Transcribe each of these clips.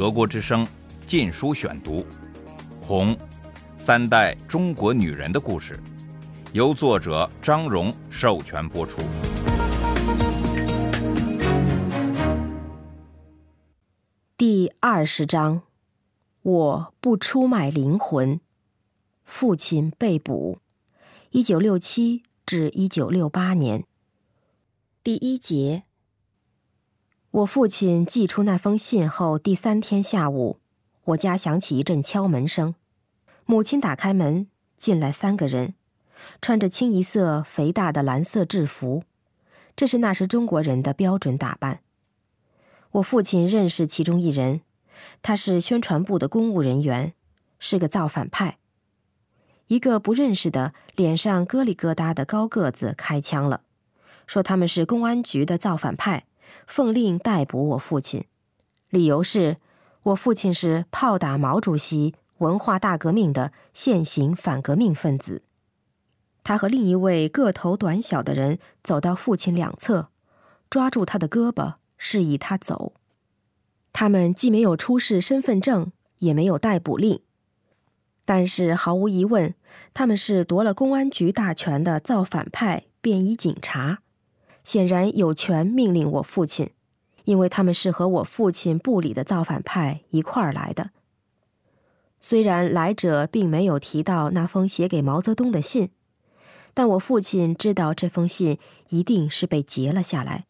德国之声《禁书选读》，《红》，三代中国女人的故事，由作者张荣授权播出。第二十章，我不出卖灵魂。父亲被捕，一九六七至一九六八年。第一节。我父亲寄出那封信后，第三天下午，我家响起一阵敲门声。母亲打开门，进来三个人，穿着清一色肥大的蓝色制服，这是那时中国人的标准打扮。我父亲认识其中一人，他是宣传部的公务人员，是个造反派。一个不认识的、脸上疙里疙瘩的高个子开枪了，说他们是公安局的造反派。奉令逮捕我父亲，理由是我父亲是炮打毛主席文化大革命的现行反革命分子。他和另一位个头短小的人走到父亲两侧，抓住他的胳膊，示意他走。他们既没有出示身份证，也没有逮捕令，但是毫无疑问，他们是夺了公安局大权的造反派便衣警察。显然有权命令我父亲，因为他们是和我父亲部里的造反派一块儿来的。虽然来者并没有提到那封写给毛泽东的信，但我父亲知道这封信一定是被截了下来，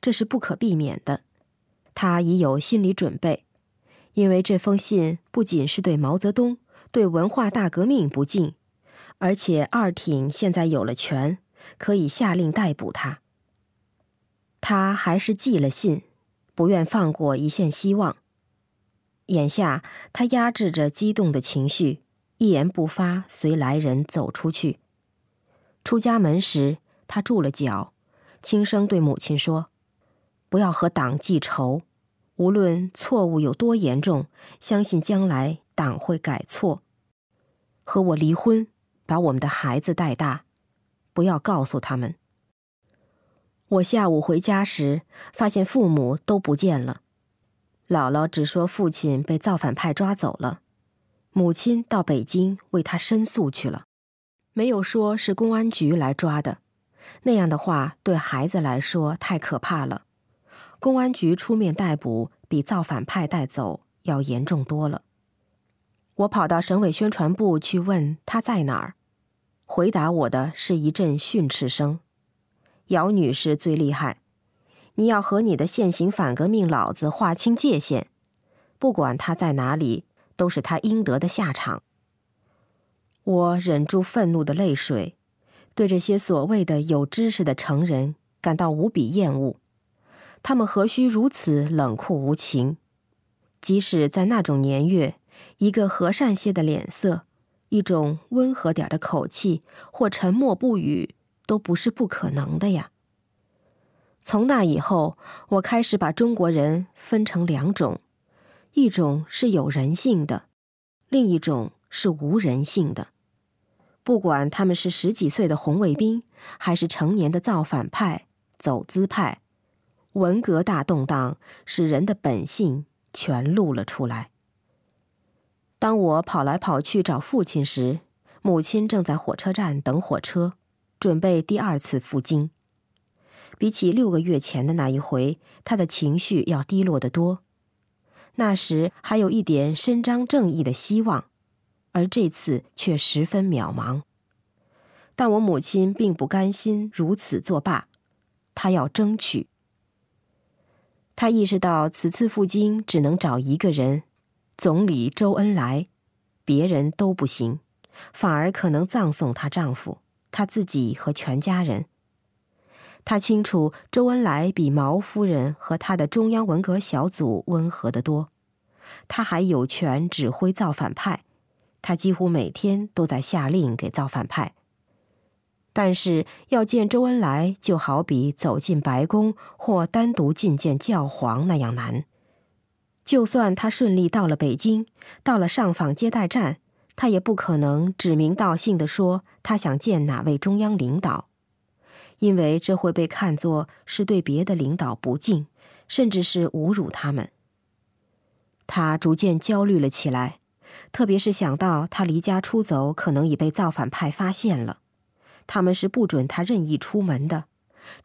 这是不可避免的。他已有心理准备，因为这封信不仅是对毛泽东、对文化大革命不敬，而且二挺现在有了权，可以下令逮捕他。他还是寄了信，不愿放过一线希望。眼下，他压制着激动的情绪，一言不发，随来人走出去。出家门时，他住了脚，轻声对母亲说：“不要和党记仇，无论错误有多严重，相信将来党会改错。和我离婚，把我们的孩子带大，不要告诉他们。”我下午回家时，发现父母都不见了。姥姥只说父亲被造反派抓走了，母亲到北京为他申诉去了，没有说是公安局来抓的。那样的话对孩子来说太可怕了。公安局出面逮捕，比造反派带走要严重多了。我跑到省委宣传部去问他在哪儿，回答我的是一阵训斥声。姚女士最厉害，你要和你的现行反革命老子划清界限，不管他在哪里，都是他应得的下场。我忍住愤怒的泪水，对这些所谓的有知识的成人感到无比厌恶。他们何须如此冷酷无情？即使在那种年月，一个和善些的脸色，一种温和点的口气，或沉默不语。都不是不可能的呀。从那以后，我开始把中国人分成两种：一种是有人性的，另一种是无人性的。不管他们是十几岁的红卫兵，还是成年的造反派、走资派，文革大动荡使人的本性全露了出来。当我跑来跑去找父亲时，母亲正在火车站等火车。准备第二次赴京，比起六个月前的那一回，他的情绪要低落得多。那时还有一点伸张正义的希望，而这次却十分渺茫。但我母亲并不甘心如此作罢，她要争取。她意识到此次赴京只能找一个人，总理周恩来，别人都不行，反而可能葬送她丈夫。他自己和全家人。他清楚，周恩来比毛夫人和他的中央文革小组温和得多。他还有权指挥造反派，他几乎每天都在下令给造反派。但是要见周恩来，就好比走进白宫或单独觐见教皇那样难。就算他顺利到了北京，到了上访接待站。他也不可能指名道姓地说他想见哪位中央领导，因为这会被看作是对别的领导不敬，甚至是侮辱他们。他逐渐焦虑了起来，特别是想到他离家出走可能已被造反派发现了，他们是不准他任意出门的，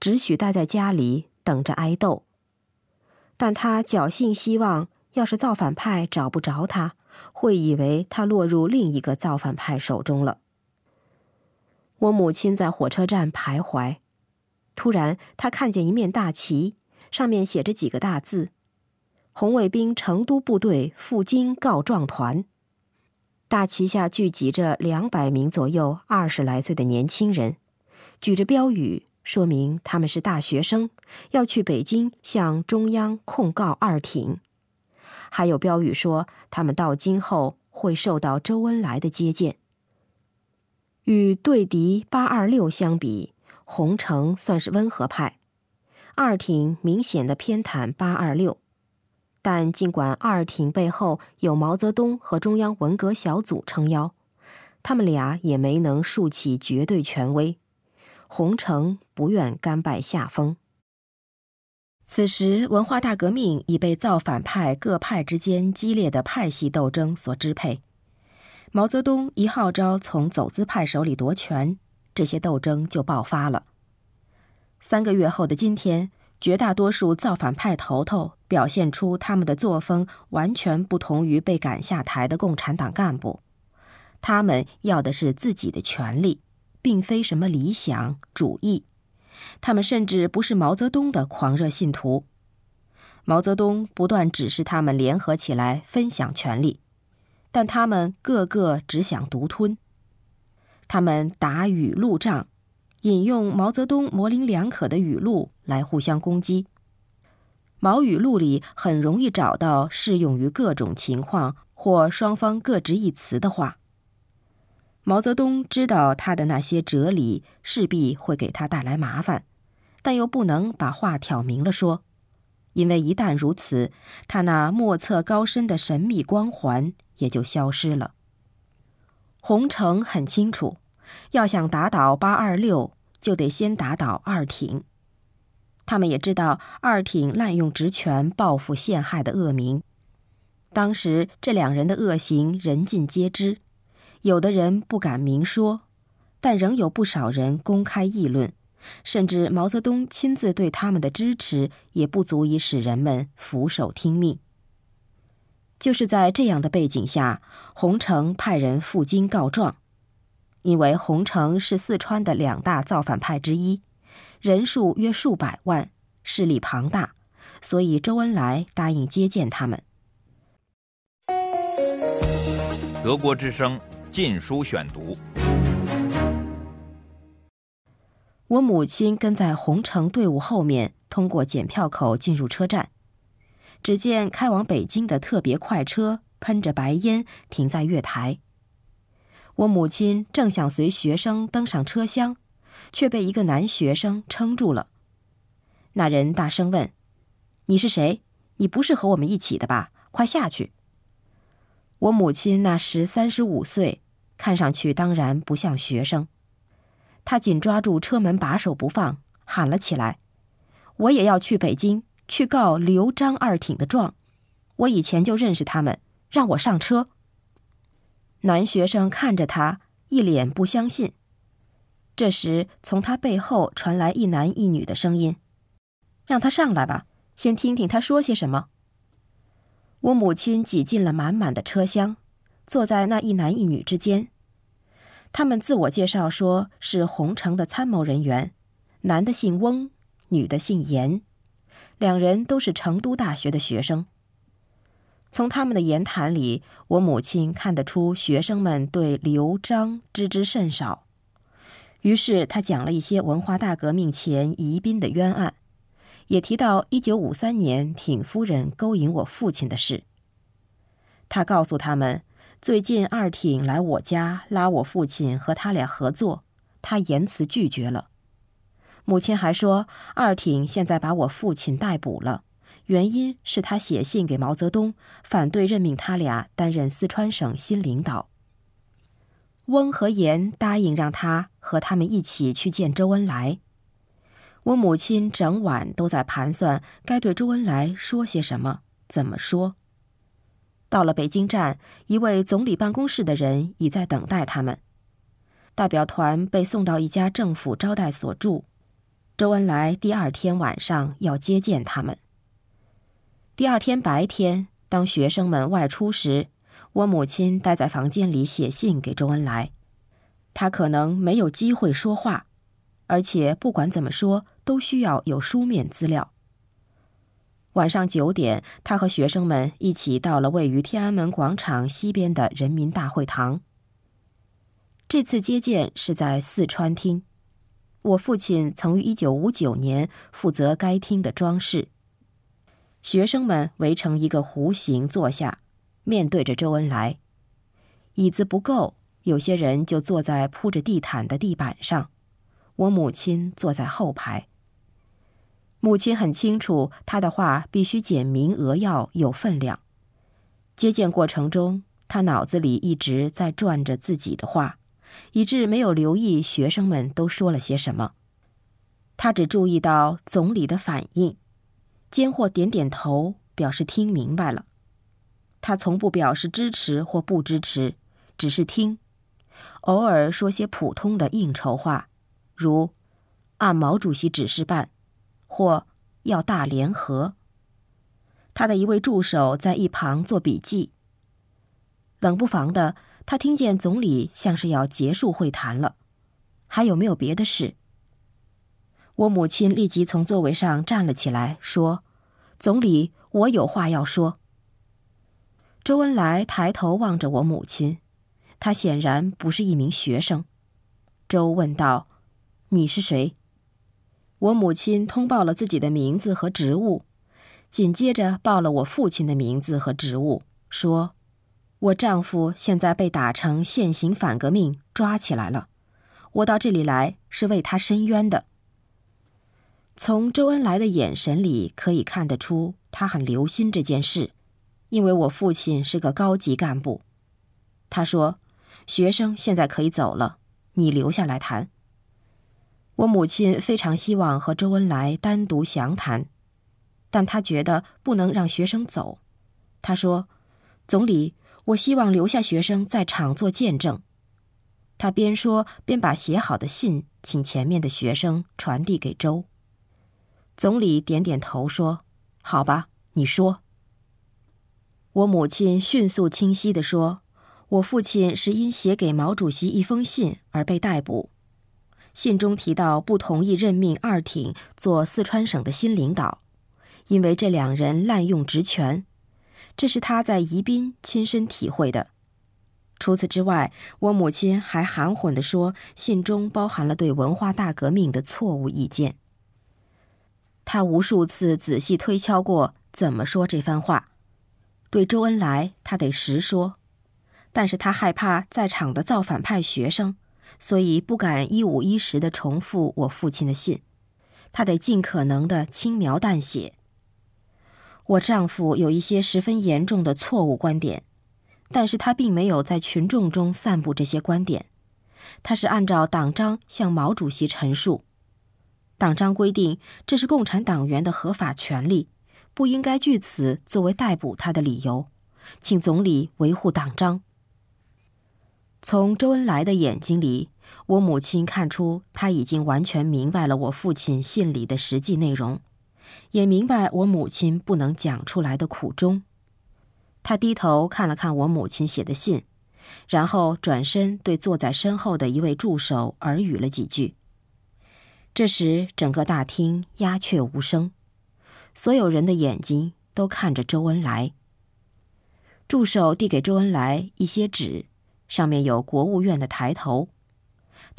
只许待在家里等着挨斗。但他侥幸希望，要是造反派找不着他，会以为他落入另一个造反派手中了。我母亲在火车站徘徊，突然她看见一面大旗，上面写着几个大字。红卫兵成都部队赴京告状团，大旗下聚集着两百名左右二十来岁的年轻人，举着标语，说明他们是大学生，要去北京向中央控告二挺。还有标语说，他们到今后会受到周恩来的接见。与对敌八二六相比，洪城算是温和派，二挺明显的偏袒八二六。但尽管二挺背后有毛泽东和中央文革小组撑腰，他们俩也没能竖起绝对权威。洪城不愿甘拜下风。此时，文化大革命已被造反派各派之间激烈的派系斗争所支配。毛泽东一号召从走资派手里夺权，这些斗争就爆发了。三个月后的今天。绝大多数造反派头头表现出他们的作风完全不同于被赶下台的共产党干部，他们要的是自己的权利，并非什么理想主义。他们甚至不是毛泽东的狂热信徒。毛泽东不断指示他们联合起来分享权力，但他们个个只想独吞。他们打语录仗。引用毛泽东模棱两可的语录来互相攻击。毛语录里很容易找到适用于各种情况或双方各执一词的话。毛泽东知道他的那些哲理势必会给他带来麻烦，但又不能把话挑明了说，因为一旦如此，他那莫测高深的神秘光环也就消失了。洪城很清楚。要想打倒八二六，就得先打倒二挺。他们也知道二挺滥用职权、报复陷害的恶名。当时这两人的恶行人尽皆知，有的人不敢明说，但仍有不少人公开议论。甚至毛泽东亲自对他们的支持，也不足以使人们俯首听命。就是在这样的背景下，洪城派人赴京告状。因为洪城是四川的两大造反派之一，人数约数百万，势力庞大，所以周恩来答应接见他们。德国之声《禁书选读》。我母亲跟在红城队伍后面，通过检票口进入车站。只见开往北京的特别快车喷着白烟停在月台。我母亲正想随学生登上车厢，却被一个男学生撑住了。那人大声问：“你是谁？你不是和我们一起的吧？快下去！”我母亲那时三十五岁，看上去当然不像学生。他紧抓住车门把手不放，喊了起来：“我也要去北京，去告刘张二挺的状。我以前就认识他们，让我上车。”男学生看着他，一脸不相信。这时，从他背后传来一男一女的声音：“让他上来吧，先听听他说些什么。”我母亲挤进了满满的车厢，坐在那一男一女之间。他们自我介绍说是洪城的参谋人员，男的姓翁，女的姓严，两人都是成都大学的学生。从他们的言谈里，我母亲看得出学生们对刘璋知之甚少。于是他讲了一些文化大革命前宜宾的冤案，也提到1953年挺夫人勾引我父亲的事。他告诉他们，最近二挺来我家拉我父亲和他俩合作，他严辞拒绝了。母亲还说，二挺现在把我父亲逮捕了。原因是他写信给毛泽东，反对任命他俩担任四川省新领导。翁和严答应让他和他们一起去见周恩来。我母亲整晚都在盘算该对周恩来说些什么，怎么说。到了北京站，一位总理办公室的人已在等待他们。代表团被送到一家政府招待所住。周恩来第二天晚上要接见他们。第二天白天，当学生们外出时，我母亲待在房间里写信给周恩来。他可能没有机会说话，而且不管怎么说，都需要有书面资料。晚上九点，他和学生们一起到了位于天安门广场西边的人民大会堂。这次接见是在四川厅，我父亲曾于一九五九年负责该厅的装饰。学生们围成一个弧形坐下，面对着周恩来。椅子不够，有些人就坐在铺着地毯的地板上。我母亲坐在后排。母亲很清楚，他的话必须简明扼要，有分量。接见过程中，他脑子里一直在转着自己的话，以致没有留意学生们都说了些什么。他只注意到总理的反应，间或点点头，表示听明白了。他从不表示支持或不支持，只是听，偶尔说些普通的应酬话，如“按毛主席指示办”。或要大联合。他的一位助手在一旁做笔记。冷不防的，他听见总理像是要结束会谈了。还有没有别的事？我母亲立即从座位上站了起来，说：“总理，我有话要说。”周恩来抬头望着我母亲，他显然不是一名学生。周问道：“你是谁？”我母亲通报了自己的名字和职务，紧接着报了我父亲的名字和职务，说：“我丈夫现在被打成现行反革命，抓起来了。我到这里来是为他伸冤的。”从周恩来的眼神里可以看得出，他很留心这件事，因为我父亲是个高级干部。他说：“学生现在可以走了，你留下来谈。”我母亲非常希望和周恩来单独详谈，但她觉得不能让学生走。她说：“总理，我希望留下学生在场做见证。”他边说边把写好的信请前面的学生传递给周总理，点点头说：“好吧，你说。”我母亲迅速清晰地说：“我父亲是因写给毛主席一封信而被逮捕。”信中提到不同意任命二挺做四川省的新领导，因为这两人滥用职权，这是他在宜宾亲身体会的。除此之外，我母亲还含混地说，信中包含了对文化大革命的错误意见。他无数次仔细推敲过怎么说这番话，对周恩来他得实说，但是他害怕在场的造反派学生。所以不敢一五一十的重复我父亲的信，他得尽可能的轻描淡写。我丈夫有一些十分严重的错误观点，但是他并没有在群众中散布这些观点，他是按照党章向毛主席陈述。党章规定这是共产党员的合法权利，不应该据此作为逮捕他的理由，请总理维护党章。从周恩来的眼睛里，我母亲看出他已经完全明白了我父亲信里的实际内容，也明白我母亲不能讲出来的苦衷。他低头看了看我母亲写的信，然后转身对坐在身后的一位助手耳语了几句。这时，整个大厅鸦雀无声，所有人的眼睛都看着周恩来。助手递给周恩来一些纸。上面有国务院的抬头，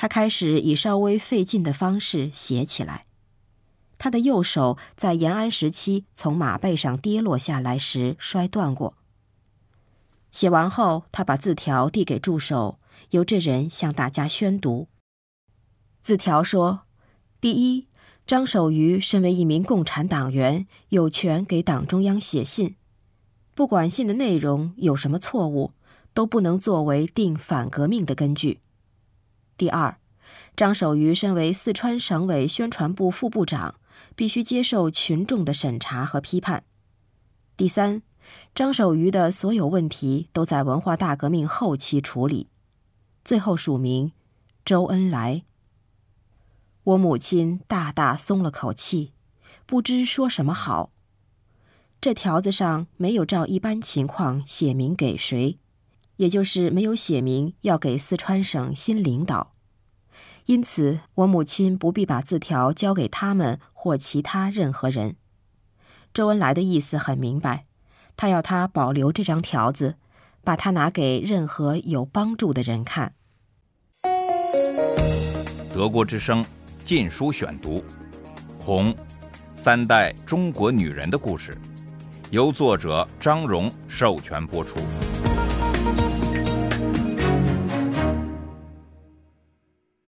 他开始以稍微费劲的方式写起来。他的右手在延安时期从马背上跌落下来时摔断过。写完后，他把字条递给助手，由这人向大家宣读。字条说：“第一，张守愚身为一名共产党员，有权给党中央写信，不管信的内容有什么错误。”都不能作为定反革命的根据。第二，张守愚身为四川省委宣传部副部长，必须接受群众的审查和批判。第三，张守愚的所有问题都在文化大革命后期处理，最后署名周恩来。我母亲大大松了口气，不知说什么好。这条子上没有照一般情况写明给谁，也就是没有写明要给四川省新领导，因此我母亲不必把字条交给他们或其他任何人。周恩来的意思很明白，他要他保留这张条子，把它拿给任何有帮助的人看。德国之声《禁书选读》，《红三代中国女人的故事》，由作者张荣授权播出。